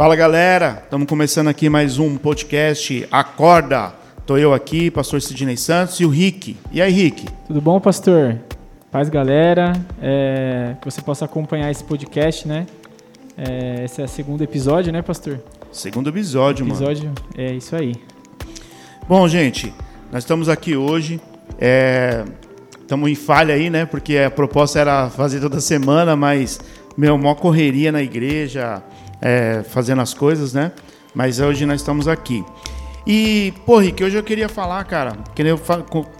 Fala galera, estamos começando aqui mais um podcast Acorda. Tô eu aqui, pastor Sidney Santos e o Rick. E aí, Rick? Tudo bom, pastor? Paz, galera. É, que você possa acompanhar esse podcast, né? É, esse é o segundo episódio, né, pastor? Segundo episódio, episódio mano. É isso aí. Bom, gente, nós estamos aqui hoje. Estamos é, em falha aí, né? Porque a proposta era fazer toda semana, mas, meu, uma correria na igreja é, fazendo as coisas, né? Mas hoje nós estamos aqui. E, pô, Rick, hoje eu queria falar, cara, queria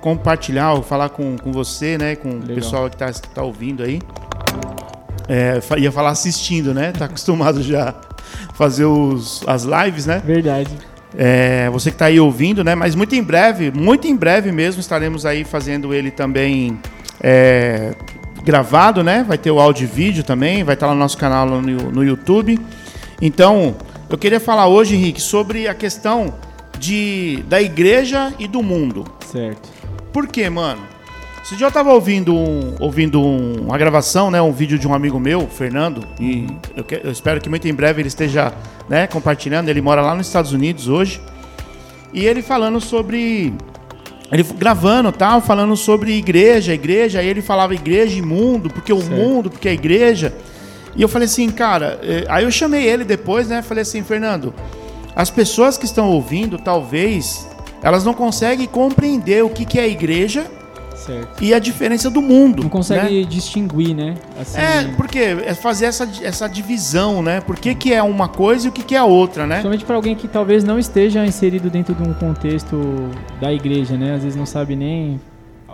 compartilhar, falar com, com você, né? Com Legal. o pessoal que está tá ouvindo aí. É, ia falar assistindo, né? Tá acostumado já a fazer os, as lives, né? Verdade. É, você que está aí ouvindo, né? Mas muito em breve, muito em breve mesmo, estaremos aí fazendo ele também é, gravado, né? Vai ter o áudio e vídeo também, vai estar lá no nosso canal no, no YouTube. Então, eu queria falar hoje, Henrique, sobre a questão de, da igreja e do mundo. Certo. Por quê, mano? Esse dia eu estava ouvindo, um, ouvindo um, uma gravação, né, um vídeo de um amigo meu, Fernando, e eu, que, eu, espero que muito em breve ele esteja né, compartilhando. Ele mora lá nos Estados Unidos hoje. E ele falando sobre. Ele gravando tal, falando sobre igreja, igreja. Aí ele falava igreja e mundo, porque o certo. mundo, porque a igreja. E eu falei assim, cara, eh, aí eu chamei ele depois, né? Falei assim, Fernando, as pessoas que estão ouvindo, talvez, elas não conseguem compreender o que, que é a igreja certo. e a diferença do mundo. Não consegue né? distinguir, né? Assim... É, porque é fazer essa, essa divisão, né? Por que, que é uma coisa e o que, que é a outra, né? Somente para alguém que talvez não esteja inserido dentro de um contexto da igreja, né? Às vezes não sabe nem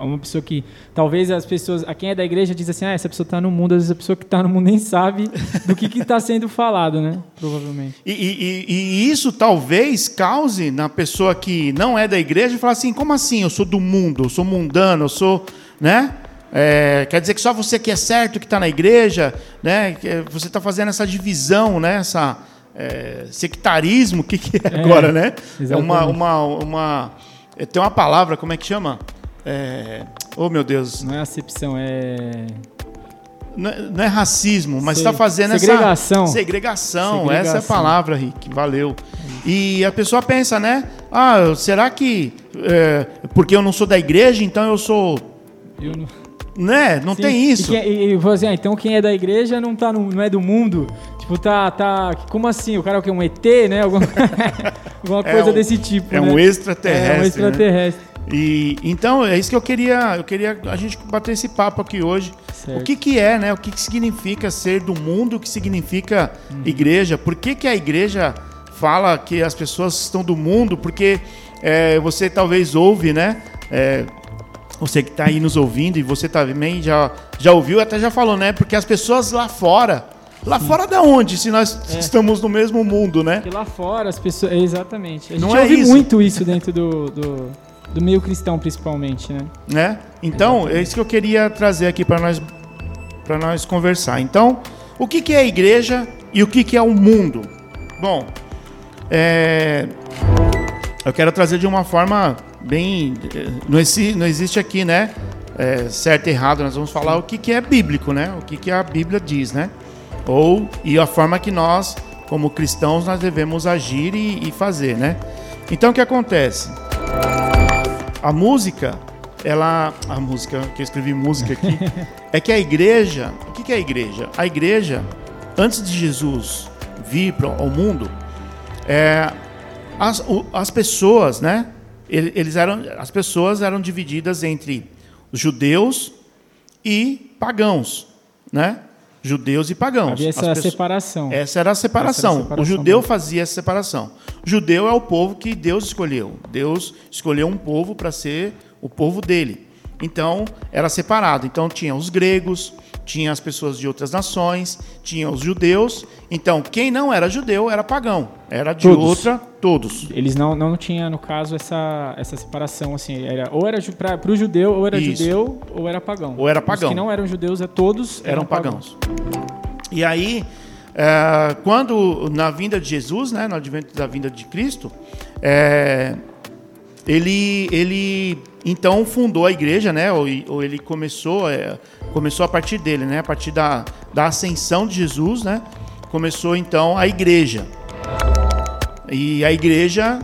uma pessoa que talvez as pessoas, a quem é da igreja diz assim, ah, essa pessoa está no mundo, às vezes a pessoa que está no mundo nem sabe do que está sendo falado, né? Provavelmente. E, e, e, isso talvez cause na pessoa que não é da igreja falar assim, como assim? Eu sou do mundo, eu sou mundano, eu sou, né? É, quer dizer que só você que é certo que está na igreja, né? Você está fazendo essa divisão, né? Essa é, sectarismo, o que, que é, é agora, né? Exatamente. É uma, uma, uma tem uma palavra, como é que chama? É... Oh, meu Deus. Não é acepção, é. Não é, não é racismo, mas está fazendo segregação. essa. Segregação. Segregação. Essa é a palavra, Rick. Valeu. E a pessoa pensa, né? Ah, será que. É, porque eu não sou da igreja, então eu sou. Eu não. Né? Não Sim. tem isso. E, e, e assim, ah, então quem é da igreja não, tá no, não é do mundo. Tipo, tá, tá. Como assim? O cara é o quê? Um ET, né? Alguma, alguma é coisa um, desse tipo. É né? um extraterrestre. É um extraterrestre. Né? E então é isso que eu queria, eu queria a gente bater esse papo aqui hoje. Certo. O que que é, né? O que que significa ser do mundo? O que significa uhum. igreja? Por que que a igreja fala que as pessoas estão do mundo? Porque é, você talvez ouve, né? É, você que está aí nos ouvindo e você também já já ouviu, até já falou, né? Porque as pessoas lá fora Lá Sim. fora da onde, se nós é. estamos no mesmo mundo, né? Porque lá fora as pessoas. Exatamente. A gente Não é ouve isso. muito isso dentro do, do, do meio cristão, principalmente, né? né? Então, Exatamente. é isso que eu queria trazer aqui para nós, para nós conversar. Então, o que, que é a igreja e o que, que é o mundo? Bom, é, eu quero trazer de uma forma bem. Não existe, não existe aqui, né? É, certo e errado, nós vamos falar o que, que é bíblico, né? O que, que a Bíblia diz, né? Ou e a forma que nós, como cristãos, nós devemos agir e, e fazer, né? Então o que acontece? A música, ela. A música, que eu escrevi música aqui, é que a igreja. O que é a igreja? A igreja, antes de Jesus vir para o mundo, é, as, as pessoas, né? Eles eram, as pessoas eram divididas entre os judeus e pagãos, né? Judeus e pagãos. Havia essa pessoas, separação. Essa era a separação. separação o judeu mesmo. fazia essa separação. O judeu é o povo que Deus escolheu. Deus escolheu um povo para ser o povo dele. Então, era separado. Então, tinha os gregos, tinha as pessoas de outras nações, tinha os judeus. Então, quem não era judeu era pagão. Era de todos. outra, todos. Eles não, não tinham, no caso, essa, essa separação. assim Era, ou era para o judeu, ou era Isso. judeu, ou era pagão. Ou era pagão. Os que não eram judeus, é todos eram, eram pagãos. pagãos. E aí, é, quando, na vinda de Jesus, né, no advento da vinda de Cristo, é, ele, ele então fundou a igreja, né? Ou, ou ele começou, é, começou a partir dele, né? A partir da, da ascensão de Jesus, né? Começou então a igreja. E a igreja.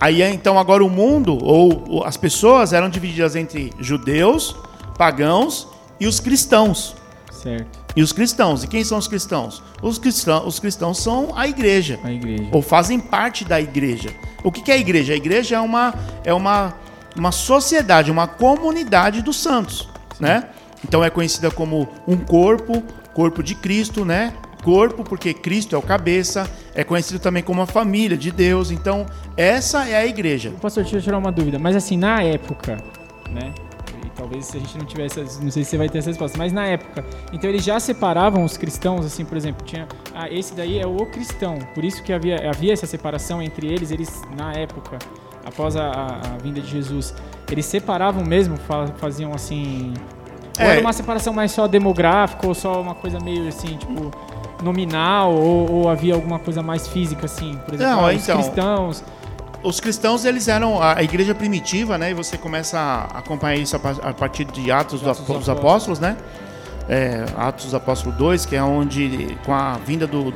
Aí então agora o mundo, ou as pessoas eram divididas entre judeus, pagãos e os cristãos. Certo. E os cristãos. E quem são os cristãos? Os cristãos, os cristãos são a igreja. A igreja. Ou fazem parte da igreja. O que, que é a igreja? A igreja é uma, é uma, uma sociedade, uma comunidade dos santos. Né? Então é conhecida como um corpo, corpo de Cristo, né? Corpo, porque Cristo é o cabeça, é conhecido também como a família de Deus. Então, essa é a igreja. Pastor, deixa eu tirar uma dúvida. Mas assim, na época, né? Talvez se a gente não tivesse, não sei se você vai ter essa resposta, mas na época, então eles já separavam os cristãos, assim, por exemplo, tinha, ah, esse daí é o cristão, por isso que havia, havia essa separação entre eles, eles na época, após a, a, a vinda de Jesus, eles separavam mesmo, faziam assim, é. ou era uma separação mais só demográfica ou só uma coisa meio assim, tipo nominal ou, ou havia alguma coisa mais física assim, por exemplo, não, ah, os então, cristãos os cristãos eles eram a, igreja primitiva, né? E você começa a acompanhar isso a, partir de Atos, Atos dos, Apóstolos, né? É, Atos dos Apóstolos 2, que é onde com a vinda do,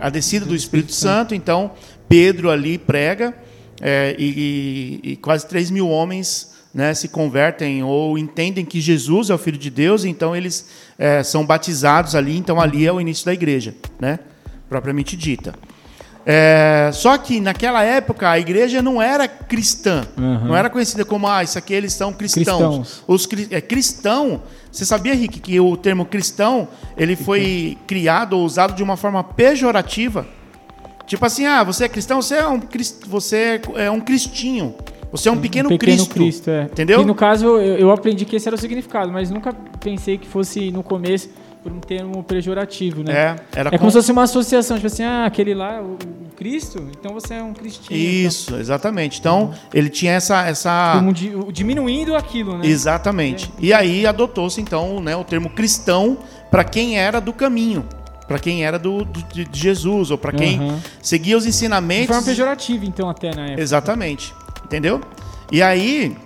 a descida do, Espírito, Santo, então Pedro ali prega é, e, e, e, quase 3 mil homens né, se convertem ou entendem que Jesus é o Filho de Deus, então eles é, são batizados ali, então ali é o início da igreja, né, propriamente dita. É, só que naquela época a igreja não era cristã, uhum. não era conhecida como ah, isso aqui eles são cristãos. cristãos. Os é, cristão, você sabia, Rick, que o termo cristão ele foi criado ou usado de uma forma pejorativa? Tipo assim, ah, você é cristão, você é um, você é um cristinho. Você é um pequeno, um pequeno Cristo, Cristo é. entendeu? E no caso eu, eu aprendi que esse era o significado, mas nunca pensei que fosse no começo por um termo pejorativo, né? É, era é como, se fosse uma associação, tipo assim, ah, aquele lá, o, o Cristo, então você é um cristão. Isso, então. exatamente. Então, uhum. ele tinha essa... essa... Diminuindo aquilo, né? Exatamente. É. E aí adotou-se, então, né, o termo cristão para quem era do caminho para quem era do, do, de Jesus ou para quem uhum. seguia os ensinamentos. De forma pejorativa, então, até na época. Exatamente. Entendeu? E aí,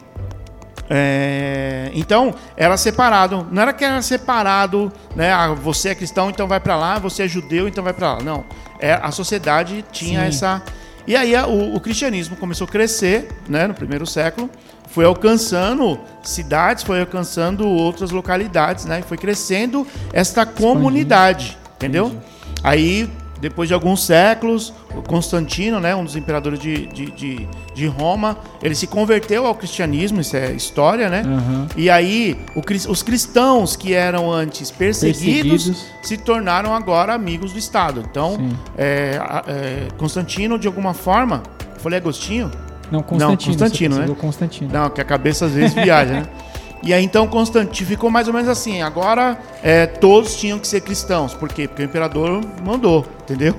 é, então, era separado. Não era que era separado, né? Ah, você é cristão, então vai para lá. Você é judeu, então vai para lá. Não. É, a sociedade tinha Sim. essa. E aí o, o, cristianismo começou a crescer, né? No primeiro século, foi alcançando cidades, foi alcançando outras localidades, né? Foi crescendo esta comunidade, entendeu? Entendi. Aí depois de alguns séculos, Constantino, né, um dos imperadores de, de, de, de Roma, ele se converteu ao cristianismo, isso é história, né? Uhum. E aí o, os cristãos que eram antes perseguidos, perseguidos, se tornaram agora amigos do Estado. Então, é, é, Constantino, de alguma forma, eu falei Agostinho? Não, Constantino. Não, Constantino, né? Constantino. Não, que a cabeça às vezes viaja, né? E aí então Constantino ficou mais ou menos assim. Agora é, todos tinham que ser cristãos. Por quê? Porque o imperador mandou, entendeu?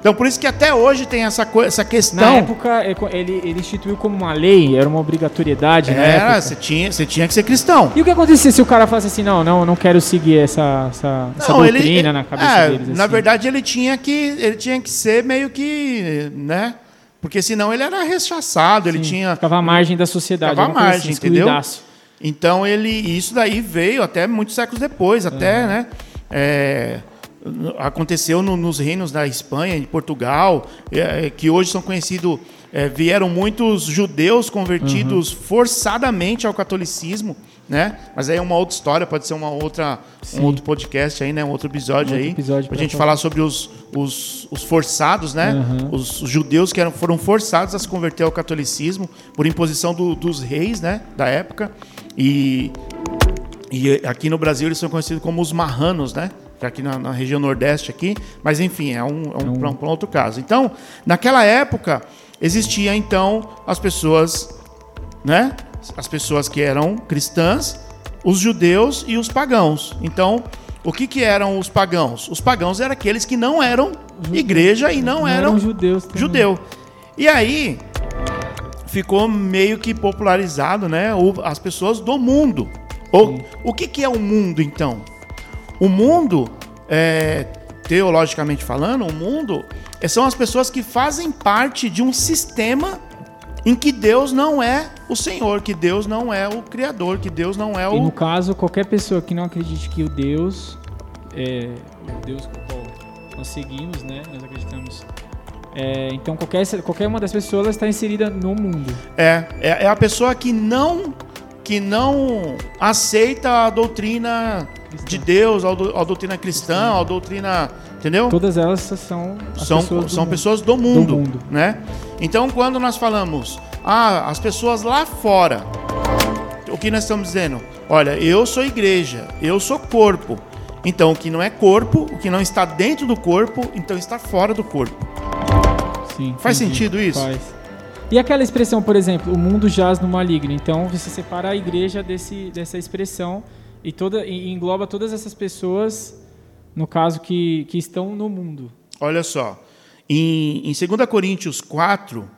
Então por isso que até hoje tem essa, essa questão. Na época é, ele, ele instituiu como uma lei, era uma obrigatoriedade. Era, você tinha, você tinha que ser cristão. E o que acontecia se o cara falasse assim, não, não, não quero seguir essa, essa, essa não, doutrina ele, na cabeça é, deles? Na assim. verdade ele tinha que ele tinha que ser meio que, né? Porque senão ele era rechaçado, Sim, ele tinha. Ficava à margem da sociedade. Ficava à margem, assim, entendeu? Então ele, isso daí veio até muitos séculos depois, até, uhum. né? É, aconteceu no, nos reinos da Espanha, de Portugal, é, que hoje são conhecidos. É, vieram muitos judeus convertidos uhum. forçadamente ao catolicismo, né? Mas aí é uma outra história, pode ser uma outra, um outro podcast aí, né? Um outro episódio um outro aí, episódio pra, gente falar sobre os, os, os forçados, né? Uhum. Os, os, judeus que eram, foram forçados a se converter ao catolicismo por imposição do, dos reis, né? Da época. E, e aqui no Brasil eles são conhecidos como os marranos, né? É aqui na, na, região nordeste aqui, mas enfim, é um, é um, um, um outro caso. Então, naquela época, existia então as pessoas, né? As pessoas que eram cristãs, os judeus e os pagãos. Então, o que, que eram os pagãos? Os pagãos eram aqueles que não eram igreja e não, não eram, eram judeus. Também. Judeu. E aí, ficou meio que popularizado, né? As pessoas do mundo. O, o que, que é o mundo, então? O mundo, é, teologicamente falando, o mundo é, são as pessoas que fazem parte de um sistema em que Deus não é o Senhor, que Deus não é o Criador, que Deus não é o. E no caso, qualquer pessoa que não acredite que o Deus é o Deus com o qual nós seguimos, né? Nós acreditamos É, então qualquer, qualquer uma das pessoas está inserida no mundo. É, é, é, a pessoa que não que não aceita a doutrina cristã. de Deus, a, a, doutrina cristã, a doutrina, entendeu? Todas elas são são pessoas do são mundo. pessoas do mundo, do mundo, né? Então quando nós falamos, ah, as pessoas lá fora, o que nós estamos dizendo? Olha, eu sou igreja, eu sou corpo. Então, o que não é corpo, o que não está dentro do corpo, então está fora do corpo. Sim. Faz entendi. sentido isso? Faz. E aquela expressão, por exemplo, o mundo jaz no maligno. Então, você separa a igreja desse, dessa expressão e, toda, e engloba todas essas pessoas, no caso, que, que estão no mundo. Olha só, em, em 2 Coríntios 4,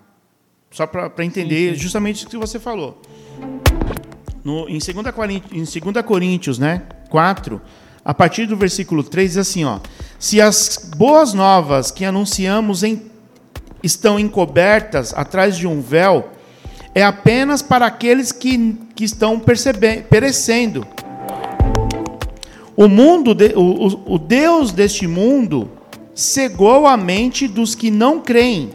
só para entender sim, sim. justamente o que você falou. No, em 2 Coríntios, em 2 Coríntios né, 4, a partir do versículo 3, diz assim: ó, Se as boas novas que anunciamos em, estão encobertas atrás de um véu, é apenas para aqueles que, que estão perecendo. O mundo, de, o, o Deus deste mundo cegou a mente dos que não creem,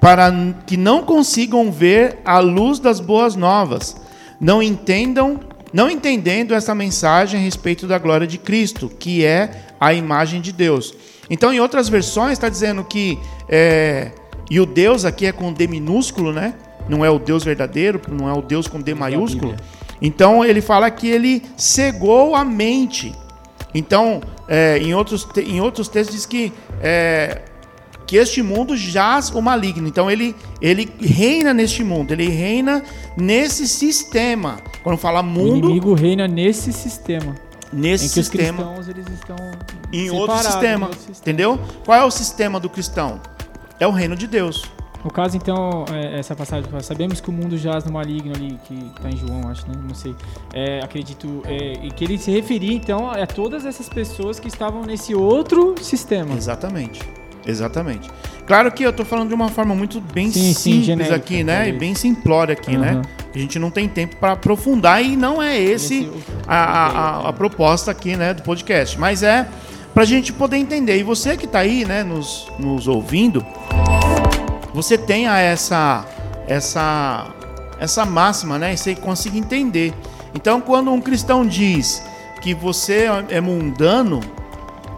para que não consigam ver a luz das boas novas, não entendam não entendendo essa mensagem a respeito da glória de Cristo, que é a imagem de Deus. Então, em outras versões, está dizendo que. É, e o Deus aqui é com D minúsculo, né? Não é o Deus verdadeiro, não é o Deus com D maiúsculo. Então, ele fala que ele cegou a mente. Então, é, em, outros, em outros textos, diz que. É, que este mundo jaz o maligno. Então ele, ele reina neste mundo, ele reina nesse sistema. Quando fala mundo. O inimigo reina nesse sistema. Nesse sistema. Os cristãos, eles estão em outro sistema, outro sistema. Entendeu? Qual é o sistema do cristão? É o reino de Deus. No caso, então, é, essa passagem, sabemos que o mundo jaz no maligno ali, que está em João, acho, né? Não sei. É, acredito. É, e que ele se referia, então, a todas essas pessoas que estavam nesse outro sistema. Exatamente. Exatamente. Claro que eu estou falando de uma forma muito bem sim, simples sim, aqui, né? E bem simplória aqui, uhum. né? A gente não tem tempo para aprofundar e não é esse a, a, a, proposta aqui, né, do podcast. Mas é para a gente poder entender. E você que está aí, né, nos, nos ouvindo, você tenha essa essa essa máxima, né? E você consiga entender. Então, quando um cristão diz que você é mundano,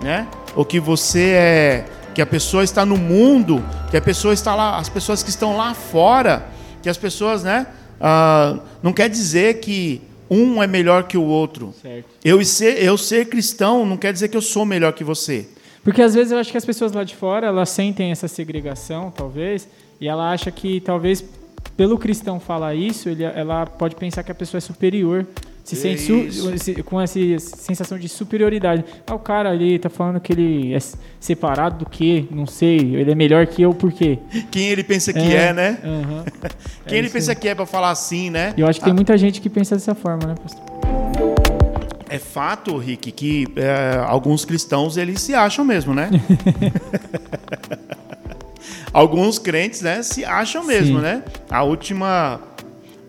né? Ou que você é que a pessoa está no mundo, que a pessoa está lá, as pessoas que estão lá fora, que as pessoas, né? Uh, não quer dizer que um é melhor que o outro. Certo. Eu ser, eu ser cristão não quer dizer que eu sou melhor que você. Porque às vezes eu acho que as pessoas lá de fora, elas sentem essa segregação, talvez, e ela acha que talvez pelo cristão falar isso, ele, ela pode pensar que a pessoa é superior se sente su, com essa sensação de superioridade. Ah, o cara ali tá falando que ele é separado do que? Não sei. Ele é melhor que eu por quê? Quem ele pensa que é, é né? Uhum. Quem é ele pensa que é para falar assim, né? Eu acho que ah. tem muita gente que pensa dessa forma, né, pastor? É fato, Rick, que é, alguns cristãos eles se acham mesmo, né? alguns crentes, né, se acham mesmo, Sim. né? A última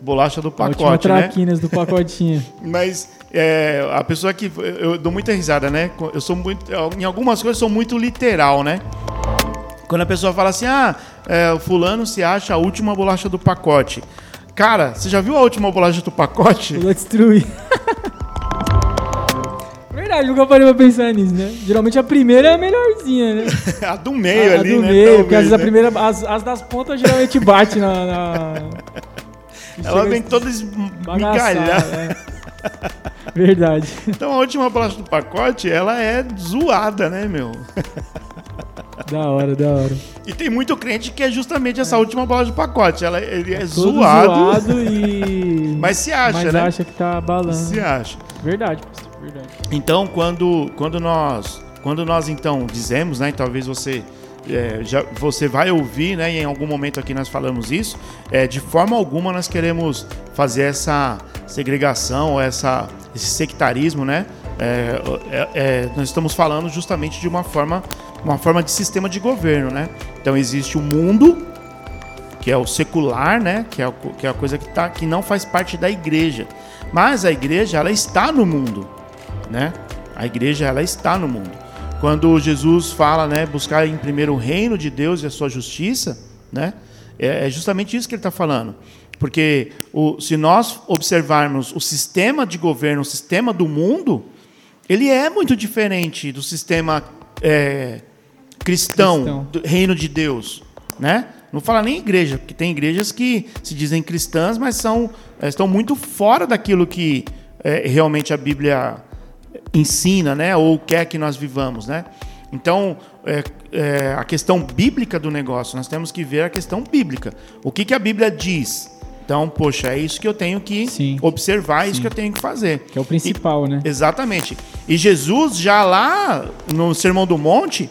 bolacha do pacote, a né? traquinas do pacotinho. Mas é, a pessoa que eu dou muita risada, né? Eu sou muito, em algumas coisas sou muito literal, né? Quando a pessoa fala assim, ah, é, o fulano se acha a última bolacha do pacote. Cara, você já viu a última bolacha do pacote? Vou destruir. Verdade, nunca parei pra pensar nisso, né? Geralmente a primeira é a melhorzinha, né? a do meio a, ali, a do né? meio, Talvez, porque às vezes né? a primeira, as, as das pontas geralmente bate na... na... Ela vem toda esmigalhada. É. Verdade. Então a última bolacha do pacote, ela é zoada, né, meu? Da hora, da hora. E tem muito crente que é justamente essa é. última bolacha do pacote. Ela, ele é zoado. zoado e. Mas se acha, Mas né? acha que tá balando. Se acha. Verdade, pastor. Verdade. Então, quando, quando nós. Quando nós então dizemos, né? Talvez você é, já, você vai ouvir, né? E em algum momento aqui nós falamos isso. É, de forma alguma nós queremos fazer essa segregação, essa, esse sectarismo, né? É, é, é, nós estamos falando justamente de uma forma, uma forma de sistema de governo, né? Então existe o mundo que é o secular, né? Que é, que é a coisa que, tá, que não faz parte da igreja. Mas a igreja ela está no mundo, né? A igreja ela está no mundo. Quando Jesus fala, né, buscar em primeiro o reino de Deus e a sua justiça, né, é, é justamente isso que ele está falando. Porque o, se nós observarmos o sistema de governo, o sistema do mundo, ele é muito diferente do sistema é, cristão, cristão, do reino de Deus, né? Não fala nem igreja, porque tem igrejas que se dizem cristãs, mas são é, estão muito fora daquilo que é, realmente a Bíblia ensina, né? Ou quer que nós vivamos, né? Então, é, é, a questão bíblica do negócio, nós temos que ver a questão bíblica. O que, que a Bíblia diz? Então, poxa, é isso que eu tenho que Sim. observar, é isso Sim. que eu tenho que fazer. Que é o principal, e, né? Exatamente. E Jesus, já lá no Sermão do Monte,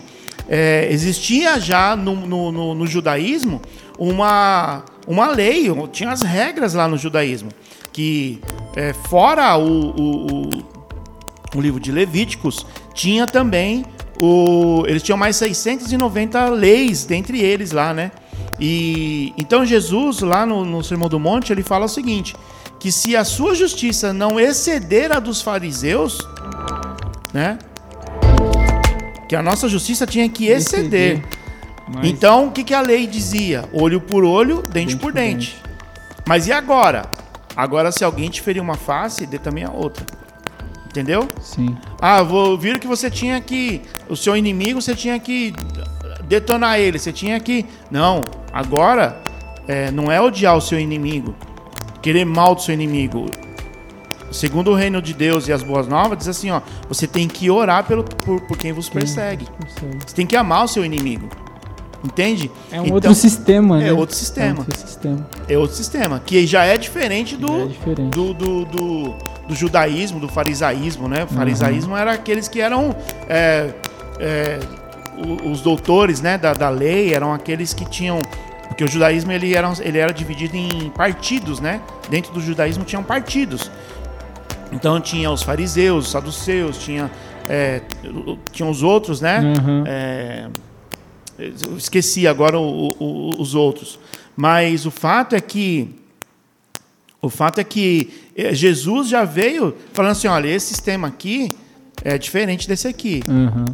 é, existia já no, no, no, no, judaísmo uma, uma lei, tinha as regras lá no judaísmo, que é, fora o, o, o, o livro de Levíticos, tinha também o, eles tinham mais 690 leis dentre eles lá, né? E então Jesus lá no, no Sermão do Monte ele fala o seguinte: que se a sua justiça não exceder a dos fariseus, né? Que a nossa justiça tinha que exceder. Mas... Então o que, que a lei dizia? Olho por olho, dente, dente por dente. dente. Mas e agora? Agora se alguém te ferir uma face, dê também a outra. Entendeu? Sim. Ah, vou vir que você tinha que. O seu inimigo, você tinha que detonar ele. Você tinha que. Não, agora é, não é odiar o seu inimigo, querer mal do seu inimigo. Segundo o reino de Deus e as boas novas, diz assim: ó, você tem que orar pelo, por, por quem vos persegue. Você tem que amar o seu inimigo. Entende? É um então, outro sistema, né? É outro sistema. É outro sistema. É outro sistema. Que já é diferente do, é diferente. do, do, do do judaísmo, do farisaísmo, né? O farisaísmo uhum. era aqueles que eram é, é, os doutores, né, da, da lei, eram aqueles que tinham porque o judaísmo ele era, ele era dividido em partidos, né? Dentro do judaísmo tinham partidos. Então tinha os fariseus, os saduceus, tinha, é, tinha os outros, né? Uhum. É, esqueci agora o, o, os outros. Mas o fato é que o fato é que Jesus já veio falando assim, olha, esse sistema aqui é diferente desse aqui. Uhum.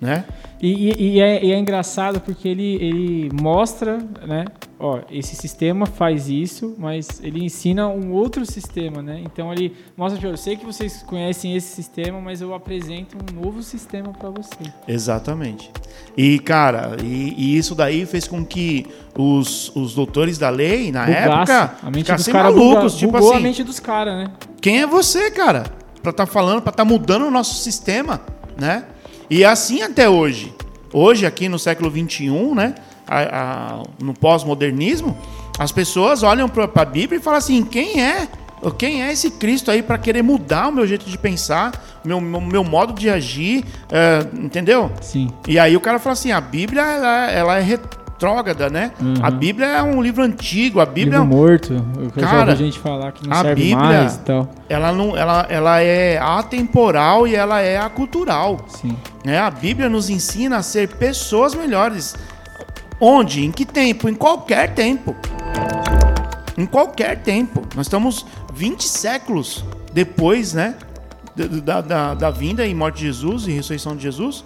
Né? E, e, e, é, e, é, engraçado porque ele, ele mostra, né? Ó, esse sistema faz isso, mas ele ensina um outro sistema, né? Então ele mostra, tipo, eu sei que vocês conhecem esse sistema, mas eu apresento um novo sistema para você. Exatamente. E, cara, e, e, isso daí fez com que os, os doutores da lei, na Bugasse. época, a mente ficassem dos malucos. Buga, tipo assim, a mente dos caras, né? Quem é você, cara? Pra estar tá falando, pra estar tá mudando o nosso sistema, né? E é assim até hoje. Hoje, aqui no século XXI, né, a, a, no pós-modernismo, as pessoas olham para a Bíblia e falam assim: quem é? Quem é esse Cristo aí para querer mudar o meu jeito de pensar, meu, meu, meu, modo de agir, é, entendeu? Sim. E aí o cara fala assim: a Bíblia ela, ela é retrógrada, né? Uhum. A Bíblia é um livro antigo, a Bíblia livro morto. Eu cara, ouvi gente falar que não a serve Bíblia, mais e tal. Ela não, ela, ela é atemporal e ela é acultural. Sim. É, a Bíblia nos ensina a ser pessoas melhores. Onde? Em que tempo? Em qualquer tempo. Em qualquer tempo. Nós estamos 20 séculos depois, né? Da, da, da vinda e morte de Jesus e ressurreição de Jesus.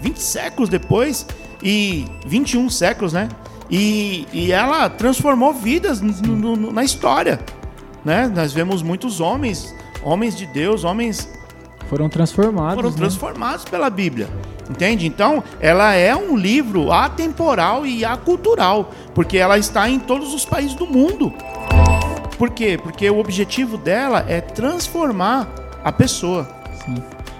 20 séculos depois e 21 séculos, né? E, e ela transformou vidas no, no, na história, né? Nós vemos muitos homens, homens de Deus, homens foram transformados. Foram né? transformados pela Bíblia. Entende? Então, ela é um livro atemporal e acultural, porque ela está em todos os países do mundo. Por quê? Porque o objetivo dela é transformar a pessoa. Sim.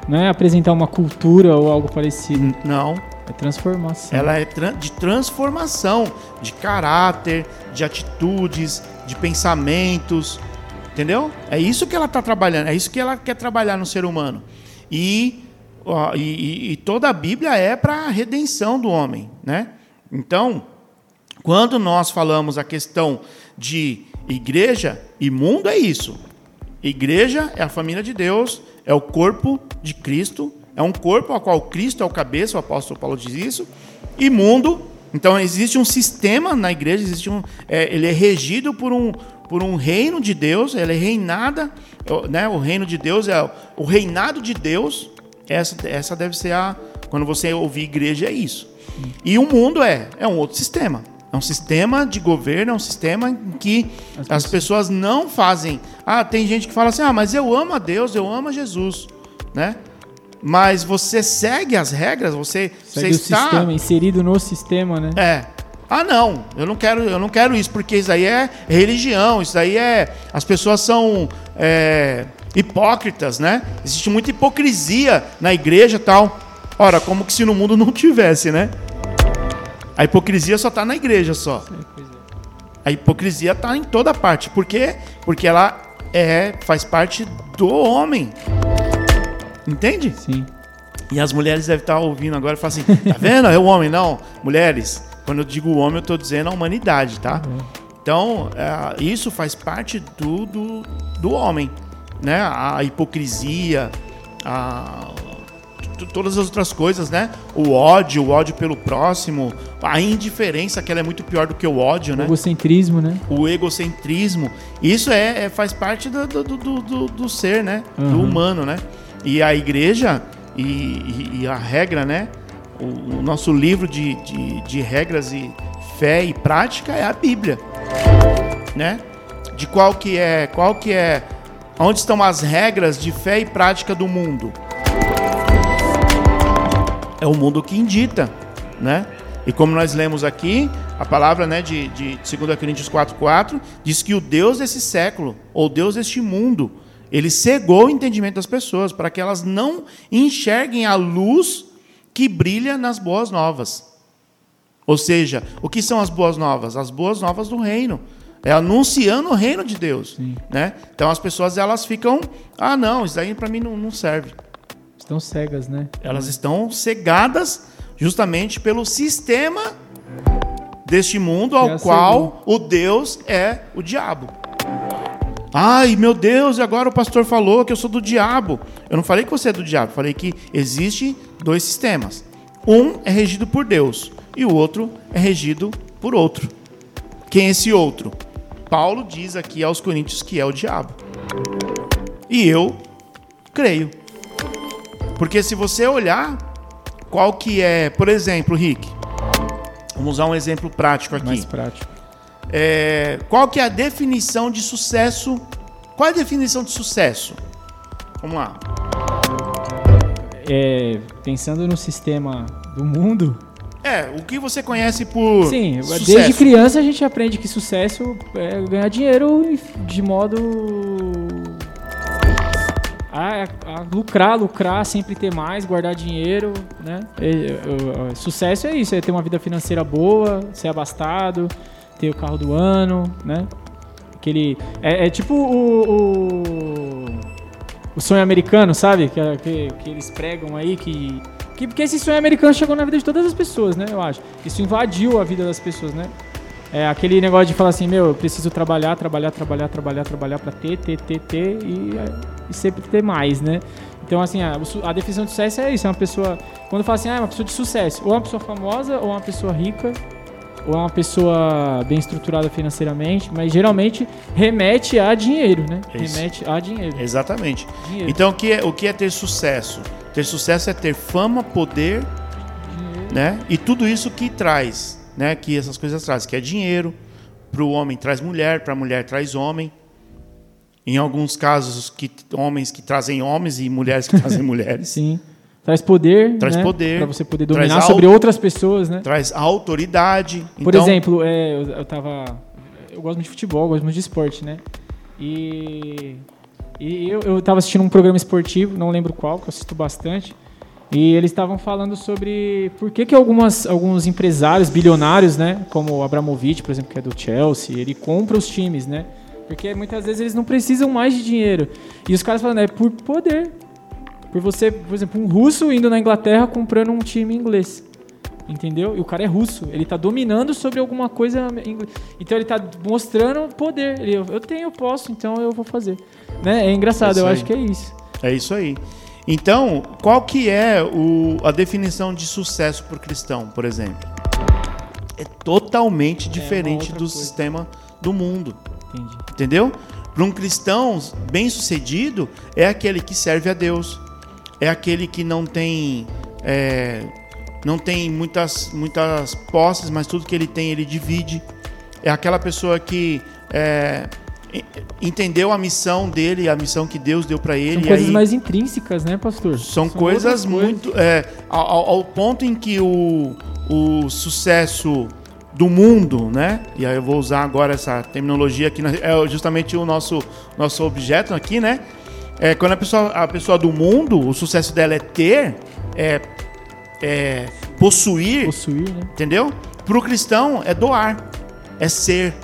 Não é apresentar uma cultura ou algo parecido. Não. É transformação. Ela é de transformação de caráter, de atitudes, de pensamentos. Entendeu? É isso que ela está trabalhando, é isso que ela quer trabalhar no ser humano. E, e, e toda a Bíblia é para a redenção do homem. Né? Então, quando nós falamos a questão de igreja e mundo, é isso. Igreja é a família de Deus, é o corpo de Cristo, é um corpo ao qual Cristo é o cabeça, o apóstolo Paulo diz isso, e mundo. Então existe um sistema na igreja, existe um, é, ele é regido por um, por um reino de Deus, ela é reinada, né? O reino de Deus é o reinado de Deus, Essa, essa deve ser a. Quando você ouvir igreja, é isso. E o mundo é, é um outro sistema. É um sistema de governo, é um sistema em que as pessoas não fazem. Ah, tem gente que fala assim: ah, mas eu amo a Deus, eu amo a Jesus, né? Mas você segue as regras, você, você Segue o está sistema, inserido no sistema, né? é. Ah, não, eu não quero, eu não quero isso, porque isso aí é religião, isso aí é. As pessoas são é, hipócritas, né? Existe muita hipocrisia na igreja e tal. Ora, como que se no mundo não tivesse, né? A hipocrisia só está na igreja só. É. A hipocrisia está em toda parte. Por quê? Porque ela é, faz parte do homem. Entende? Sim. E as mulheres devem estar ouvindo agora e falar assim: tá vendo? É o homem, não. Mulheres, quando eu digo homem, eu estou dizendo a humanidade, tá? Então, é, isso faz parte do, do, do homem, né? A hipocrisia, a, todas as outras coisas, né? O ódio, o ódio pelo próximo, a indiferença, que ela é muito pior do que o ódio, né? Egocentrismo, né? o egocentrismo. Isso é, é- faz parte do, do, do, do- do ser, né? Do Uhum. humano, né? E a igreja e, e- e a regra, né? O, o nosso livro de, de, de regras e fé e prática é a Bíblia, né? De qual que é, qual que é, onde estão as regras de fé e prática do mundo? É o mundo que indita, né? E como nós lemos aqui, a palavra né, de, de 2 Coríntios 4,4 diz que o Deus desse século, ou Deus deste mundo, ele cegou o entendimento das pessoas para que elas não enxerguem a luz que brilha nas boas novas. Ou seja, o que são as boas novas? As boas novas do reino. É anunciando o reino de Deus. Né? Então as pessoas elas ficam, ah não, isso aí para mim não, não serve. Estão cegas, né? Elas estão cegadas justamente pelo sistema deste mundo ao é qual o Deus é o diabo. Ai, meu Deus, e agora o pastor falou que eu sou do diabo. Eu não falei que você é do diabo, falei que existe dois sistemas. Um é regido por Deus e o outro é regido por outro. Quem é esse outro? Paulo diz aqui aos Coríntios que é o diabo. E eu creio. Porque se você olhar qual que é, por exemplo, Rick, vamos usar um exemplo prático aqui. Mais prático. É, qual que é a definição de sucesso? Qual é a definição de sucesso? Vamos lá. É, pensando no sistema do mundo, É, o que você conhece por sim, sucesso? desde criança a gente aprende que sucesso é ganhar dinheiro de modo a, a lucrar, lucrar, sempre ter mais, guardar dinheiro, né? É, é, é, sucesso é isso, é ter uma vida financeira boa, ser abastado, ter o carro do ano, né? Aquele, é, é tipo o, o, o sonho americano, sabe? Que, que, que eles pregam aí, que, que. Porque esse sonho americano chegou na vida de todas as pessoas, né? Eu acho. Isso invadiu a vida das pessoas, né? É aquele negócio de falar assim, meu, eu preciso trabalhar, trabalhar, trabalhar, trabalhar, trabalhar pra ter, ter, ter, ter e, e sempre ter mais, né? Então, assim, a, a definição de sucesso é isso, é uma pessoa... Quando fala assim, ah, é uma pessoa de sucesso, ou é uma pessoa famosa, ou é uma pessoa rica, ou é uma pessoa bem estruturada financeiramente, mas geralmente remete a dinheiro, né? Isso. Remete a dinheiro. Exatamente. dinheiro. Então, o que, é, o que é ter sucesso? Ter sucesso é ter fama, poder, né? E tudo isso que traz, né? Que essas coisas trazem, que é dinheiro. Para o homem traz mulher, para a mulher traz homem. Em alguns casos, que homens que trazem homens e mulheres que trazem mulheres. Sim. Traz poder, Traz né? poder, Pra você poder dominar sobre outras pessoas, né? Traz autoridade. Por Então, exemplo, é, eu, eu tava. Eu gosto muito de futebol, gosto muito de esporte, né? E. E eu, eu tava assistindo um programa esportivo, não lembro qual, que eu assisto bastante. E eles estavam falando sobre por que, que algumas, alguns empresários bilionários, né? Como o Abramovich, por exemplo, que é do Chelsea, ele compra os times, né? Porque muitas vezes eles não precisam mais de dinheiro. E os caras falando, é por poder. Por você, por exemplo, um russo indo na Inglaterra comprando um time inglês. Entendeu? E o cara é russo. Ele tá dominando sobre alguma coisa. ingl- Então ele tá mostrando poder. Ele, eu tenho, eu posso, então eu vou fazer. Né? É engraçado, É eu aí. acho que é isso. É isso aí. Então, qual que é o- a definição de sucesso para o cristão, por exemplo? É totalmente diferente outra do coisa. sistema do mundo, Entendi. entendeu? Para um cristão bem-sucedido, é aquele que serve a Deus. é aquele que não tem é, não tem muitas muitas posses, mas tudo que ele tem ele divide. É aquela pessoa que é, entendeu a missão dele, a missão que Deus deu para ele. São coisas aí, mais intrínsecas, né, pastor? São, são coisas muito. É, ao, ao, ponto em que o, o sucesso do mundo, né? E aí eu vou usar agora essa terminologia que é justamente o nosso, nosso objeto aqui, né? É, quando a pessoa, a pessoa do mundo, o sucesso dela é ter, é, é possuir, possuir né? entendeu? Para o cristão é doar, é ser,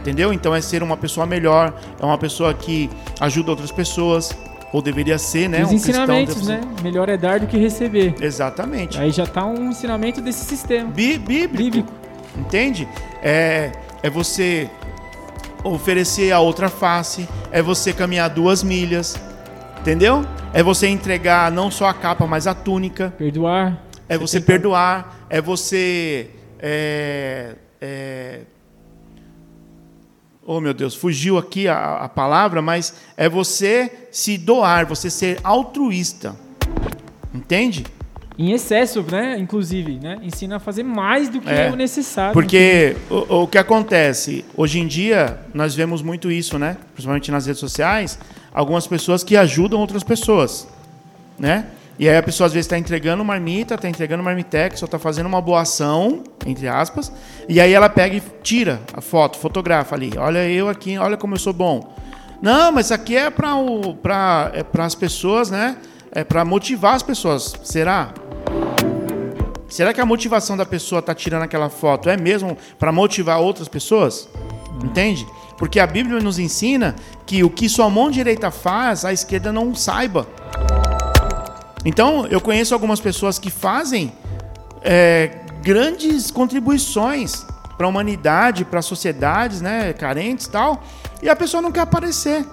entendeu? Então é ser uma pessoa melhor, é uma pessoa que ajuda outras pessoas, ou deveria ser, né? Os um ensinamentos, né? Melhor é dar do que receber. Exatamente. Aí já está um ensinamento desse sistema. Bí bíblico. bíblico. Entende? É, é você oferecer a outra face, é você caminhar duas milhas, entendeu? É você entregar não só a capa, mas a túnica. Perdoar. É você, você perdoar, é você. É, é, oh meu Deus, fugiu aqui a, a palavra, mas é você se doar, você ser altruísta. Entende? Em excesso, né? Inclusive, né? Ensina a fazer mais do que é, o necessário. Porque o, o, que acontece, hoje em dia, nós vemos muito isso, né? Principalmente nas redes sociais, algumas pessoas que ajudam outras pessoas, né? E aí a pessoa às vezes está entregando marmita, está entregando marmitex, ou está fazendo uma boa ação, entre aspas, e aí ela pega e tira a foto, fotografa ali. Olha eu aqui, olha como eu sou bom. Não, mas aqui é para é as pessoas, né? É para motivar as pessoas. Será? Será que a motivação da pessoa está tirando aquela foto é mesmo para motivar outras pessoas? Entende? Porque a Bíblia nos ensina que o que sua mão direita faz, a esquerda não saiba. Então, eu conheço algumas pessoas que fazem é, grandes contribuições para a humanidade, para sociedades né, carentes e tal, e a pessoa não quer aparecer.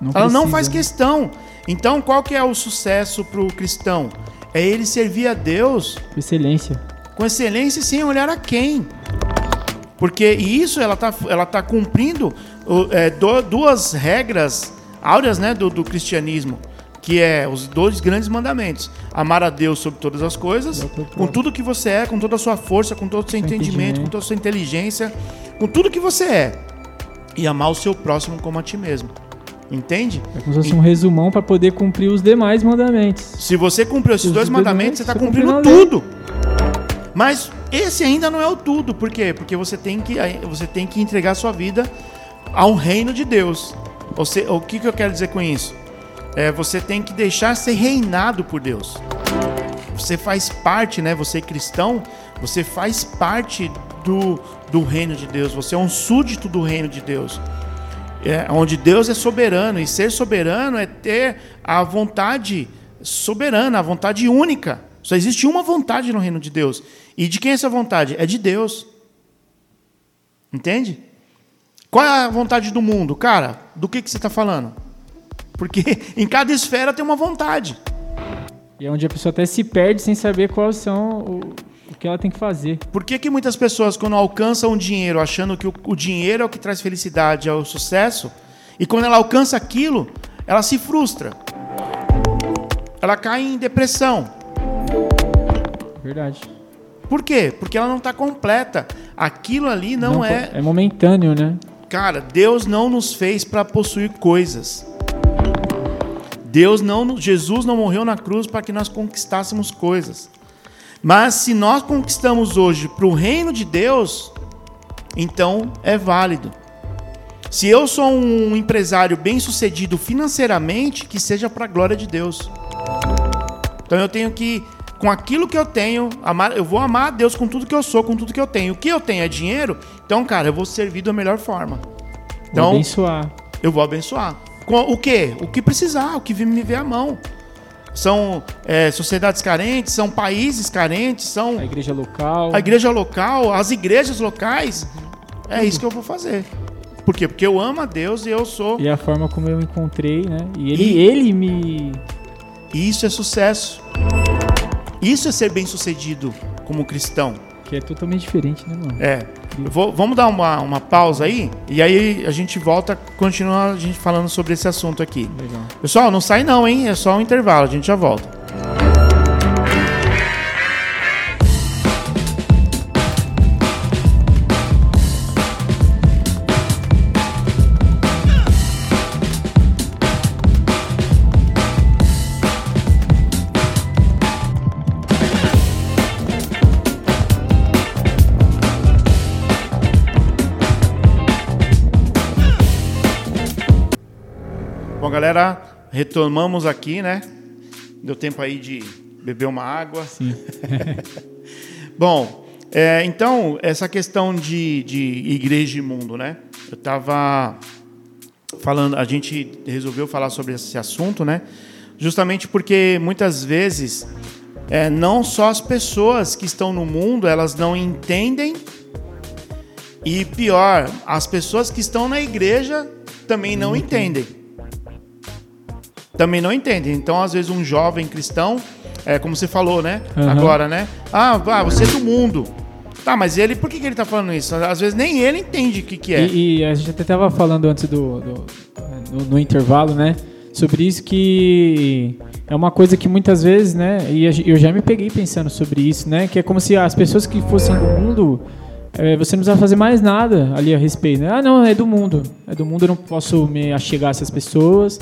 Não Ela precisa, não faz né? questão. Então, qual que é o sucesso para o cristão? É ele servir a Deus com excelência. Com excelência sem olhar a quem. Porque isso ela está ela tá cumprindo é, duas regras áureas né, do, do cristianismo que é os dois grandes mandamentos: amar a Deus sobre todas as coisas, com tudo que você é, com toda a sua força, com todo o seu entendimento, entendimento, com toda a sua inteligência, com tudo que você é, e amar o seu próximo como a ti mesmo. Entende? É como se fosse um resumão para poder cumprir os demais mandamentos. Se você cumpriu esses os dois mandamentos, você está cumprindo tudo. Mas esse ainda não é o tudo. Por quê? Porque você tem que, você tem que entregar a sua vida ao reino de Deus. Você, o que, que eu quero dizer com isso? É, você tem que deixar ser reinado por Deus. Você faz parte, né? Você é cristão, você faz parte do, do reino de Deus. Você é um súdito do reino de Deus. É, onde Deus é soberano. E ser soberano é ter a vontade soberana, a vontade única. Só existe uma vontade no reino de Deus. E de quem é essa vontade? É de Deus. Entende? Qual é a vontade do mundo? Cara, do que, que você está falando? Porque em cada esfera tem uma vontade. E é onde a pessoa até se perde sem saber quais são o, o que ela tem que fazer. Por que, que muitas pessoas, quando alcançam o dinheiro, achando que o, o dinheiro é o que traz felicidade, é o sucesso, e quando ela alcança aquilo, ela se frustra. Ela cai em depressão. Verdade. Por quê? Porque ela não está completa. Aquilo ali não, não é. É momentâneo, né? Cara, Deus não nos fez para possuir coisas. Deus não, Jesus não morreu na cruz para que nós conquistássemos coisas. Mas se nós conquistamos hoje para o reino de Deus, então é válido. Se eu sou um empresário bem-sucedido financeiramente, que seja para a glória de Deus. Então eu tenho que, com aquilo que eu tenho, amar, eu vou amar a Deus com tudo que eu sou, com tudo que eu tenho. O que eu tenho é dinheiro, então, cara, eu vou servir da melhor forma. Então, vou abençoar. Eu vou abençoar. O que? O que precisar, o que me ver à mão. São é, sociedades carentes, são países carentes, são. A igreja local. A igreja local, as igrejas locais. É isso que eu vou fazer. Por quê? Porque eu amo a Deus e eu sou. E a forma como eu encontrei, né? E ele, e... ele me. Isso é sucesso. Isso é ser bem sucedido como cristão. Que é totalmente diferente, né, mano? É. Vou, vamos dar uma, uma pausa aí e aí a gente volta, continua a gente falando sobre esse assunto aqui. Legal. Pessoal, não sai não, hein? É só um intervalo, a gente já volta. Retomamos aqui, né? Deu tempo aí de beber uma água. Sim. Bom, é, então, essa questão de, de igreja e mundo, né? Eu estava falando, a gente resolveu falar sobre esse assunto, né? Justamente porque muitas vezes é, não só as pessoas que estão no mundo elas não entendem e pior, as pessoas que estão na igreja também não entendem. Também não entendem. Então, às vezes, um jovem cristão, é como você falou, né? Aham. Agora, né? Ah, ah, você é do mundo. Tá, mas ele, por que, que ele tá falando isso? Às vezes nem ele entende o que, que é. E, e a gente até estava falando antes do, do- no, no intervalo, né? Sobre isso que é uma coisa que muitas vezes, né? E eu já me peguei pensando sobre isso, né? Que é como se as pessoas que fossem do mundo, eh, você não precisa fazer mais nada ali a respeito. Né? Ah, não, é do mundo. É do mundo, eu não posso me achegar a essas pessoas.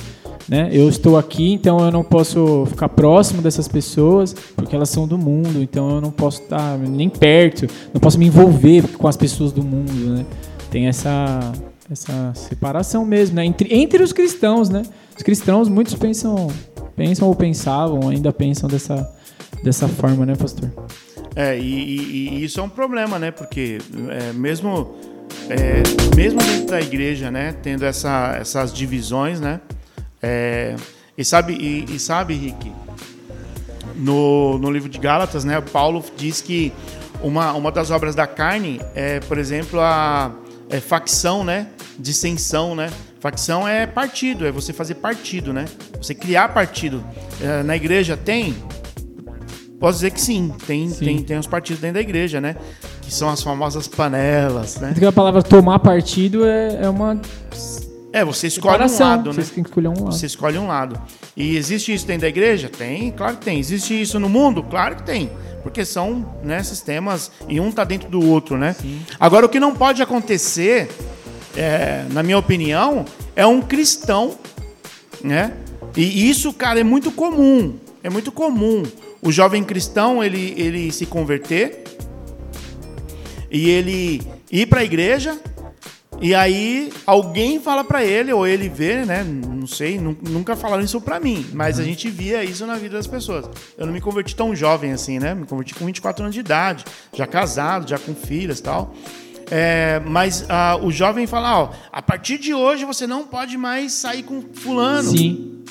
Né? Eu estou aqui, então eu não posso ficar próximo dessas pessoas, porque elas são do mundo, então eu não posso estar nem perto, não posso me envolver com as pessoas do mundo, né? Tem essa, essa separação mesmo, né? Entre, entre os cristãos, né? Os cristãos, muitos pensam, pensam ou pensavam, ainda pensam dessa, dessa forma, né, pastor? É, e, e- e isso é um problema, né? Porque é, mesmo, é, mesmo dentro da igreja, né? Tendo essa, essas divisões, né? É, e sabe, e, e sabe, Rick, no, no livro de Gálatas, né? Paulo diz que uma, uma das obras da carne é, por exemplo, a é, facção, né? Dissensão, né? Facção é partido, é você fazer partido, né? Você criar partido. É, na igreja tem, Posso dizer que sim, tem, Sim. Tem, tem uns partidos dentro da igreja, né? Que são as famosas panelas, né? Tanto que a palavra tomar partido é, é uma É, você escolhe um lado, né? Que escolher um lado. Você escolhe um lado. E existe isso dentro da igreja? Tem, claro que tem. Existe isso no mundo? Claro que tem. Porque são né, sistemas e um está dentro do outro, né? Agora, o que não pode acontecer, é, na minha opinião, é um cristão, né? E isso, cara, é muito comum. É muito comum. O jovem cristão, ele, ele se converter e ele ir para a igreja e aí alguém fala pra ele, ou ele vê, né? Não sei, nu- nunca falaram isso pra mim, mas a gente via isso na vida das pessoas. Eu não me converti tão jovem assim, né? Me converti com 24 anos de idade, já casado, já com filhas e tal. É, mas ah, o jovem fala, ó, a partir de hoje você não pode mais sair com fulano. Sim.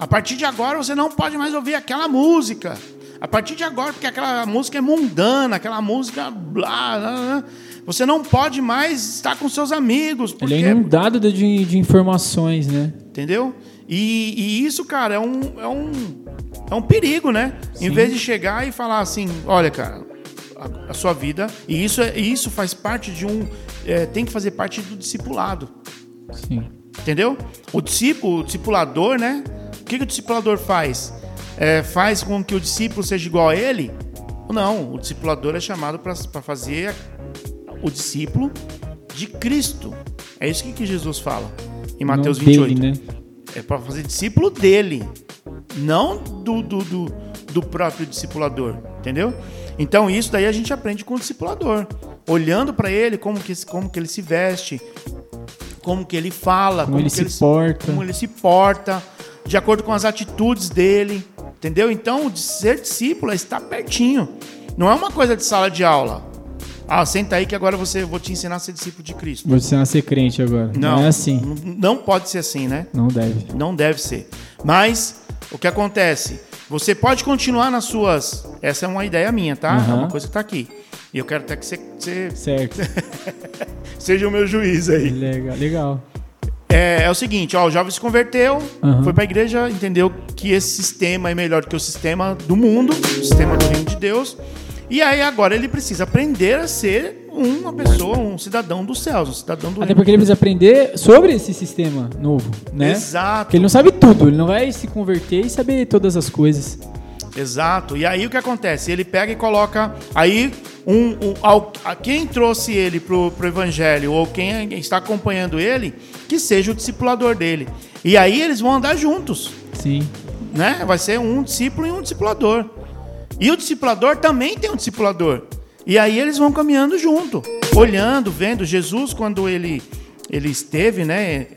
A partir de agora você não pode mais ouvir aquela música. A partir de agora, porque aquela música é mundana, aquela música blá, blá, blá. Você não pode mais estar com seus amigos. Porque, Ele é inundado de, de, informações, né? Entendeu? E, e isso, cara, é um, é um, é um perigo, né? Em Sim. vez de chegar e falar assim, olha, cara, a, a sua vida. E isso, é, isso faz parte de um. é, tem que fazer parte do discipulado. Sim. Entendeu? O discípulo, o discipulador, né? O que, que o discipulador faz? É, faz com que o discípulo seja igual a ele? Não, o discipulador é chamado para fazer o discípulo de Cristo. É isso que, que Jesus fala em Mateus Não 28. Dele, né? É para fazer discípulo dele, não do, do, do, do próprio discipulador, entendeu? Então isso daí a gente aprende com o discipulador, olhando para ele como que, como que ele se veste, como que ele fala, Como ele que se porta. como ele se porta, de acordo com as atitudes dele, entendeu? Então, ser discípulo é estar pertinho. Não é uma coisa de sala de aula. Ah, senta aí que agora você eu vou te ensinar a ser discípulo de Cristo. Você não ser crente agora. Não, é assim. Não, não pode ser assim, né? Não deve. Não deve ser. Mas o que acontece? Você pode continuar nas suas. Essa é uma ideia minha, tá? É Aham. uma coisa que tá aqui. E eu quero até que você, você Certo. seja o meu juiz aí. legal. Legal. É, é o seguinte, ó, o jovem se converteu, Aham. foi pra igreja, entendeu que esse sistema é melhor que o sistema do mundo, o sistema do reino de Deus. E aí agora ele precisa aprender a ser uma pessoa, um cidadão dos céus, um cidadão do Até porque ele precisa aprender sobre esse sistema novo, né? Exato. Porque ele não sabe tudo, ele não vai se converter e saber todas as coisas. Exato. E aí o que acontece? Ele pega e coloca. Aí, um, um, ao- a- quem trouxe ele pro, pro evangelho, ou quem está acompanhando ele, que seja o discipulador dele. E aí eles vão andar juntos. Sim. né? Vai ser um discípulo e um discipulador. E o discipulador também tem um discipulador. E aí eles vão caminhando junto, olhando, vendo Jesus quando ele ele esteve, né,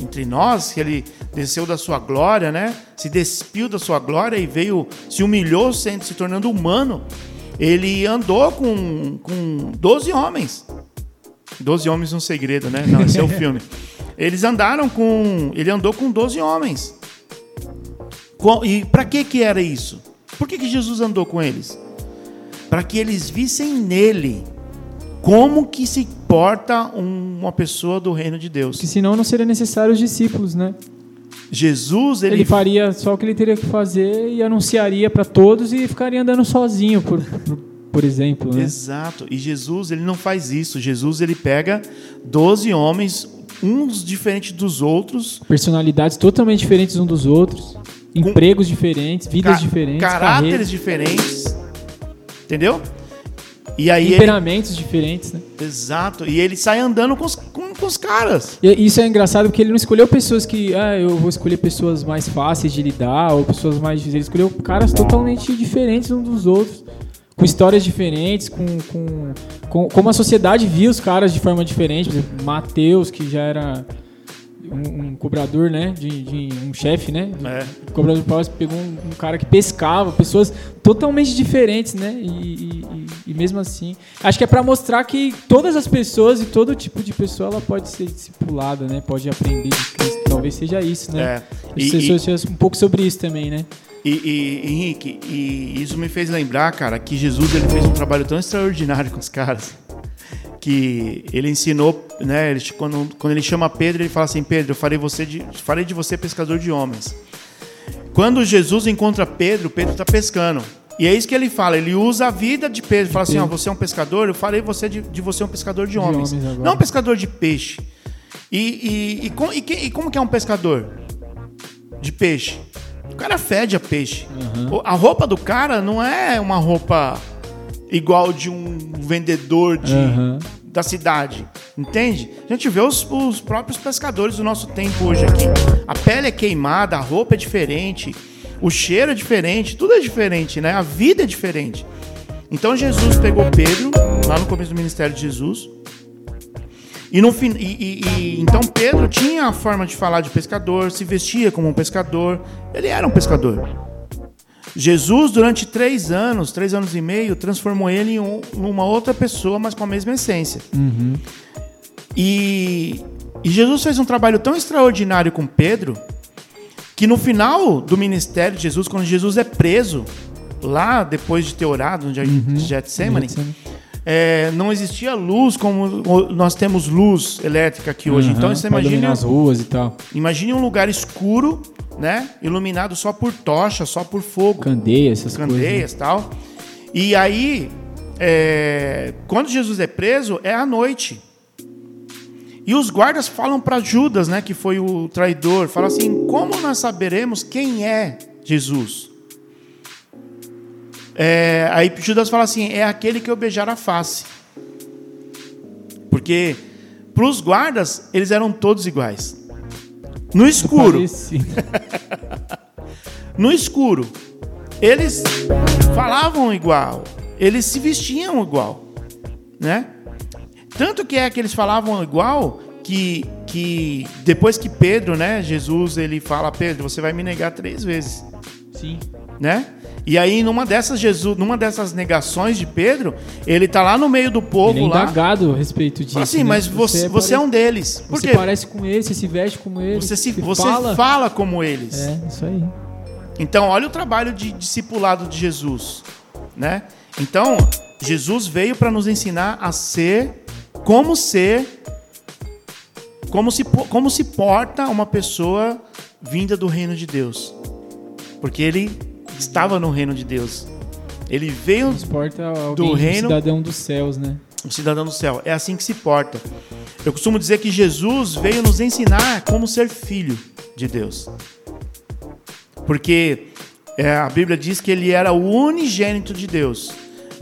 entre nós, que ele desceu da sua glória, né? Se despiu da sua glória e veio, se humilhou, sendo se tornando humano. Ele andou com com 12 homens. 12 homens um segredo, né? Não, esse é o filme. Eles andaram com, ele andou com 12 homens. E para que que era isso? Por que, que Jesus andou com eles? Para que eles vissem nele como que se porta um- uma pessoa do reino de Deus. Porque senão não seria necessário os discípulos, né? Jesus, Ele, ele, faria só o que ele teria que fazer e anunciaria para todos e ficaria andando sozinho, por, por, por exemplo, né? Exato. E Jesus, ele não faz isso. Jesus, ele pega 12 homens, uns diferentes dos outros, Personalidades totalmente diferentes uns dos outros, empregos diferentes, vidas ca- diferentes, caráteres carreiras, diferentes. Entendeu? E aí ele, temperamentos diferentes, né? exato, e ele sai andando com os, com, com os caras. E isso é engraçado porque ele não escolheu pessoas que, ah, eu vou escolher pessoas mais fáceis de lidar ou pessoas mais. Ele escolheu caras totalmente diferentes uns dos outros, com histórias diferentes, com, com, com como a sociedade via os caras de forma diferente. Por exemplo, Mateus, que já era um, um cobrador, né, de, de um chefe, né, do, É. o cobrador de paus pegou um, um cara que pescava, pessoas totalmente diferentes, né? E, e- e- e mesmo assim, acho que é para mostrar que todas as pessoas e todo tipo de pessoa ela pode ser discipulada, né? Pode aprender de Cristo. Talvez seja isso, né? É. E- pessoas um pouco sobre isso também, né? E, e, Henrique, e isso me fez lembrar, cara, que Jesus ele fez um trabalho tão extraordinário com os caras que ele ensinou, né? Ele, quando, quando ele chama Pedro, ele fala assim: Pedro, eu farei, você de, farei de você pescador de homens. Quando Jesus encontra Pedro, Pedro está pescando. E é isso que ele fala. Ele usa a vida de Pedro. Fala assim: ó, você é um pescador, eu farei você de, de você um pescador de homens. homens agora. não um pescador de peixe. E, e, e, com- e que- e como que é um pescador de peixe? O cara fede a peixe. O- A roupa do cara não é uma roupa igual de um vendedor de, Aham. da cidade. Entende? A gente vê os, os próprios pescadores do nosso tempo hoje aqui. A pele é queimada, a roupa é diferente, o cheiro é diferente, tudo é diferente, né? A vida é diferente. Então Jesus pegou Pedro, lá no começo do ministério de Jesus, e no fim, e, e- e- então Pedro tinha a forma de falar de pescador, se vestia como um pescador, ele era um pescador. Jesus, durante três anos, três anos e meio, transformou ele em um- uma outra pessoa, mas com a mesma essência. E, e Jesus fez um trabalho tão extraordinário com Pedro que no final do ministério de Jesus, quando Jesus é preso, lá depois de ter orado no Jardim de Getsemane, Getsemane. é, não existia luz como nós temos luz elétrica aqui hoje. Então Aham, você pra iluminar imagina, as ruas e tal. imagine um lugar escuro, né, iluminado só por tocha, só por fogo Candeia, essas coisas. né? candeias e tal. E aí, é, quando Jesus é preso, é à noite. E os guardas falam para Judas, né, que foi o traidor, falam assim: como nós saberemos quem é Jesus? É, aí Judas fala assim: é aquele que eu beijar a face. Porque para os guardas, eles eram todos iguais. No escuro, no escuro. Eles falavam igual, eles se vestiam igual, né? Tanto que é que eles falavam igual que, que depois que Pedro, né, Jesus, ele fala, Pedro, você vai me negar três vezes, Sim. né? E aí numa dessas Jesus, numa dessas negações de Pedro, ele tá lá no meio do povo Ele é lá. indagado a respeito disso. Assim, né? mas você, você é um deles. Por Você quê? parece com ele, você se veste como ele. Você, se, você fala. fala como eles. É, isso aí. Então, olha o trabalho de discipulado de Jesus, né? Então, Jesus veio para nos ensinar a ser, como ser, como se, como se porta uma pessoa vinda do reino de Deus. Porque ele estava no reino de Deus. Ele veio Transporta alguém, do reino- um cidadão dos céus, né? um cidadão do céu. É assim que se porta. Eu costumo dizer que Jesus veio nos ensinar como ser filho de Deus. Porque é, a Bíblia diz que ele era o unigênito de Deus.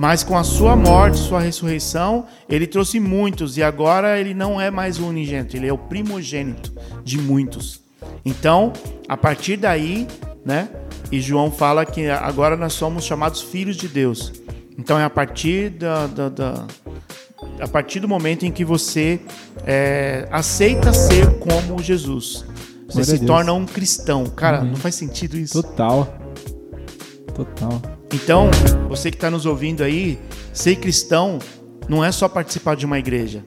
Mas com a sua morte, sua ressurreição, ele trouxe muitos. E agora ele não é mais o unigênito, ele é o primogênito de muitos. Então, a partir daí, né? E João fala que agora nós somos chamados filhos de Deus. Então é a partir da, da- da- a partir do momento em que você é, aceita ser como Jesus. Você Glória se torna um cristão. Cara, Amém. não faz sentido isso. Total. Total. Então, você que está nos ouvindo aí, ser cristão não é só participar de uma igreja.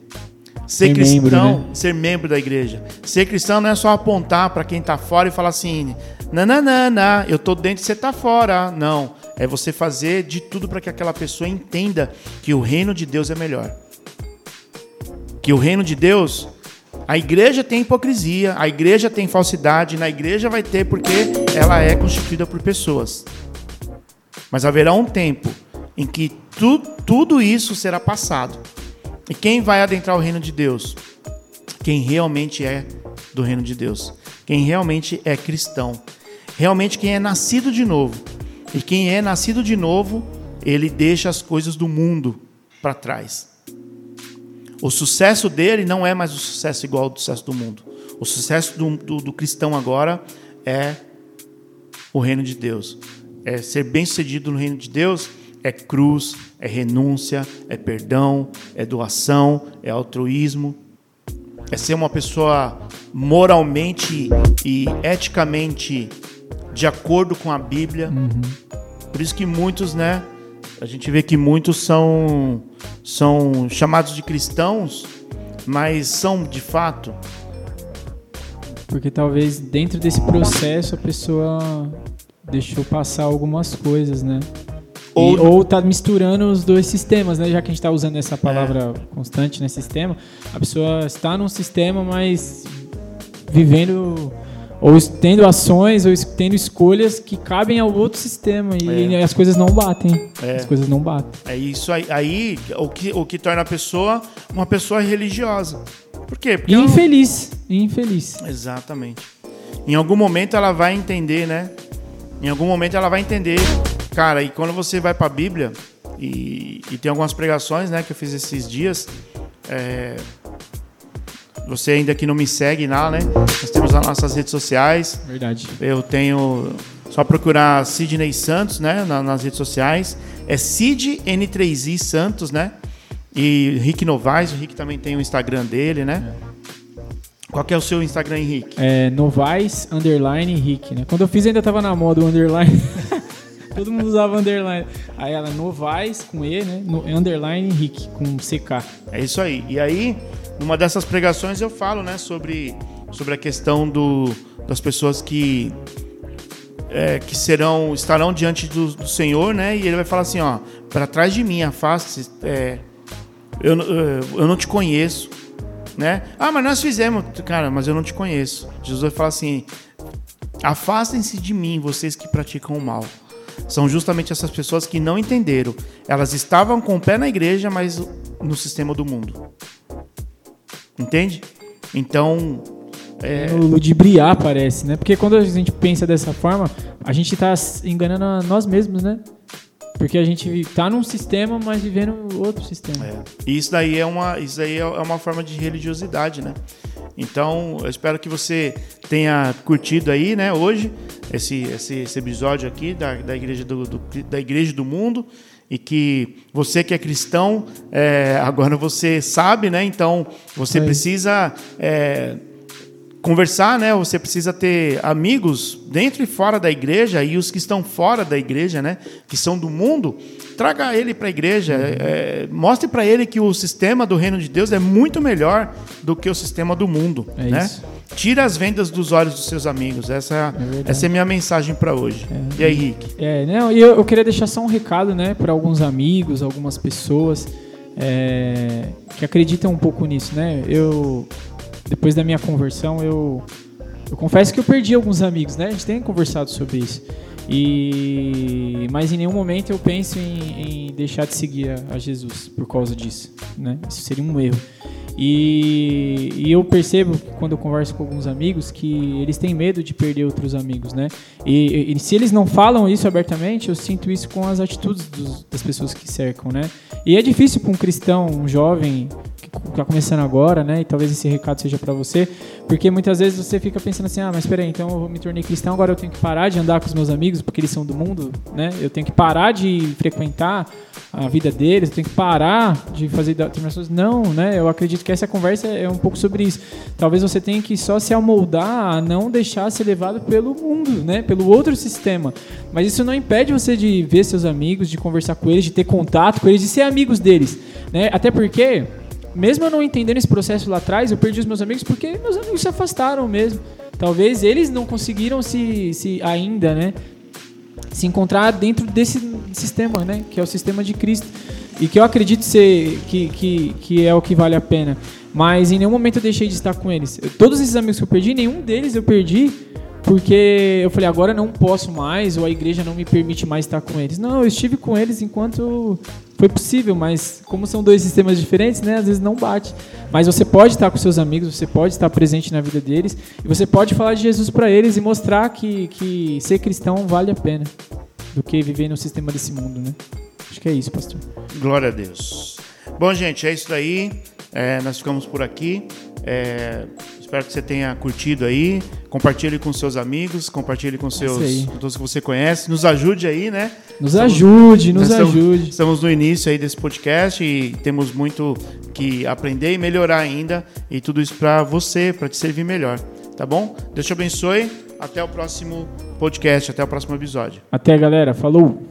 Ser, Ser cristão, membro, né? ser membro da igreja. Ser cristão não é só apontar para quem está fora e falar assim: nananana, eu tô dentro e você tá fora. Não. É você fazer de tudo para que aquela pessoa entenda que o reino de Deus é melhor. Que o reino de Deus, a igreja tem hipocrisia, a igreja tem falsidade, na igreja vai ter porque ela é constituída por pessoas. Mas haverá um tempo em que tu, tudo isso será passado. E quem vai adentrar o reino de Deus? Quem realmente é do reino de Deus. Quem realmente é cristão. Realmente quem é nascido de novo. E quem é nascido de novo, ele deixa as coisas do mundo para trás. O sucesso dele não é mais o sucesso igual ao sucesso do mundo. O sucesso do, do, do cristão agora é o reino de Deus. É ser bem-sucedido no reino de Deus é cruz, é renúncia, é perdão, é doação, é altruísmo. É ser uma pessoa moralmente e eticamente de acordo com a Bíblia. Por isso que muitos, né? A gente vê que muitos são são chamados de cristãos, mas são de fato Porque talvez dentro desse processo a pessoa deixou passar algumas coisas, né? Ou- Ou, ou tá misturando os dois sistemas, né? Já que a gente tá usando essa palavra constante, né? Sistema, a pessoa está num sistema, mas vivendo ou tendo ações ou tendo escolhas que cabem ao outro sistema e É. as coisas não batem. É. As coisas não batem. É isso aí, aí o, que, o que torna a pessoa uma pessoa religiosa. Por quê? Porque E ela infeliz, e infeliz. Exatamente. Em algum momento ela vai entender, né? Em algum momento ela vai entender. Cara, e quando você vai para a Bíblia, e, e tem algumas pregações, né, que eu fiz esses dias, é, você ainda que não me segue lá, né? Nós temos as nossas redes sociais. Verdade. Eu tenho. Só procurar Sidney Santos, né? na- nas redes sociais. É Sid N3i Santos, né? E Rick Novaes, o Rick também tem o Instagram dele, né? Qual que é o seu Instagram, Henrique? É, Novaes, underline, Rick, né? Quando eu fiz ainda tava na moda o underline. Todo mundo usava underline. Aí ela, Novaes, com E, né? No, underline, Rick, com CK. É isso aí. E aí, numa dessas pregações eu falo, né, sobre, sobre a questão do, das pessoas que é, que serão estarão diante do, do Senhor, né? E ele vai falar assim, ó, para trás de mim, afaste, é, eu, eu não te conheço, né? Ah, mas nós fizemos, cara, mas eu não te conheço. Jesus vai falar assim, afastem-se de mim, vocês que praticam o mal. São justamente essas pessoas que não entenderam. Elas estavam com o pé na igreja, mas no sistema do mundo. Entende? Então, é, No ludibriar, parece, né? Porque quando a gente pensa dessa forma, a gente tá s- enganando nós mesmos, né? Porque a gente tá num sistema, mas vivendo outro sistema. É. E isso daí é uma, isso daí é uma forma de religiosidade, né? Então, eu espero que você tenha curtido aí, né, hoje, esse, esse, esse episódio aqui da, da, igreja do, do- da Igreja do Mundo. E que você que é cristão, é, agora você sabe, né? Então, você É. precisa é, conversar, né? Você precisa ter amigos dentro e fora da igreja e os que estão fora da igreja, né? Que são do mundo, traga ele para a igreja, é, mostre para ele que o sistema do reino de Deus é muito melhor do que o sistema do mundo, É né? isso. Tira as vendas dos olhos dos seus amigos. Essa, verdade. essa é a minha mensagem para hoje. E aí, Rick? É, não, e eu, eu queria deixar só um recado, né, para alguns amigos, algumas pessoas é, que acreditam um pouco nisso, né? Eu, depois da minha conversão, eu, eu confesso que eu perdi alguns amigos, né? A gente tem conversado sobre isso. E mas em nenhum momento eu penso em, em deixar de seguir a, a, Jesus por causa disso, né? Isso seria um erro. E, e, eu percebo quando eu converso com alguns amigos que eles têm medo de perder outros amigos, né? E, e se eles não falam isso abertamente, eu sinto isso com as atitudes dos, das pessoas que cercam, né? E é difícil para um cristão, um jovem está começando agora, né? E talvez esse recado seja para você, porque muitas vezes você fica pensando assim, ah, mas peraí, então eu me tornei cristão, agora eu tenho que parar de andar com os meus amigos porque eles são do mundo, né? Eu tenho que parar de frequentar a vida deles, eu tenho que parar de fazer determinações. Não, né? Eu acredito que essa conversa é um pouco sobre isso. Talvez você tenha que só se amoldar a não deixar ser levado pelo mundo, né? Pelo outro sistema. Mas isso não impede você de ver seus amigos, de conversar com eles, de ter contato com eles, de ser amigos deles, né? Até porque mesmo eu não entendendo esse processo lá atrás, eu perdi os meus amigos porque meus amigos se afastaram mesmo. Talvez eles não conseguiram se, se ainda, né? Se encontrar dentro desse sistema, né? Que é o sistema de Cristo. E que eu acredito ser que, que, que é o que vale a pena. Mas em nenhum momento eu deixei de estar com eles. todos esses amigos que eu perdi, nenhum deles eu perdi porque eu falei, agora não posso mais, ou a igreja não me permite mais estar com eles. Não, eu estive com eles enquanto foi possível, mas como são dois sistemas diferentes, né, às vezes não bate. Mas você pode estar com seus amigos, você pode estar presente na vida deles, e você pode falar de Jesus para eles e mostrar que, que ser cristão vale a pena do que viver no sistema desse mundo, né? Acho que é isso, pastor. Glória a Deus. Bom, gente, é isso daí. É, nós ficamos por aqui. É, Espero que você tenha curtido aí. Compartilhe com seus amigos, compartilhe com seus com todos que você conhece. Nos ajude aí, né? Nos estamos, ajude, nos ajude. Estamos no início aí desse podcast e temos muito que aprender e melhorar ainda. E tudo isso para você, para te servir melhor. Tá bom? Deus te abençoe. Até o próximo podcast, até o próximo episódio. Até, galera. Falou!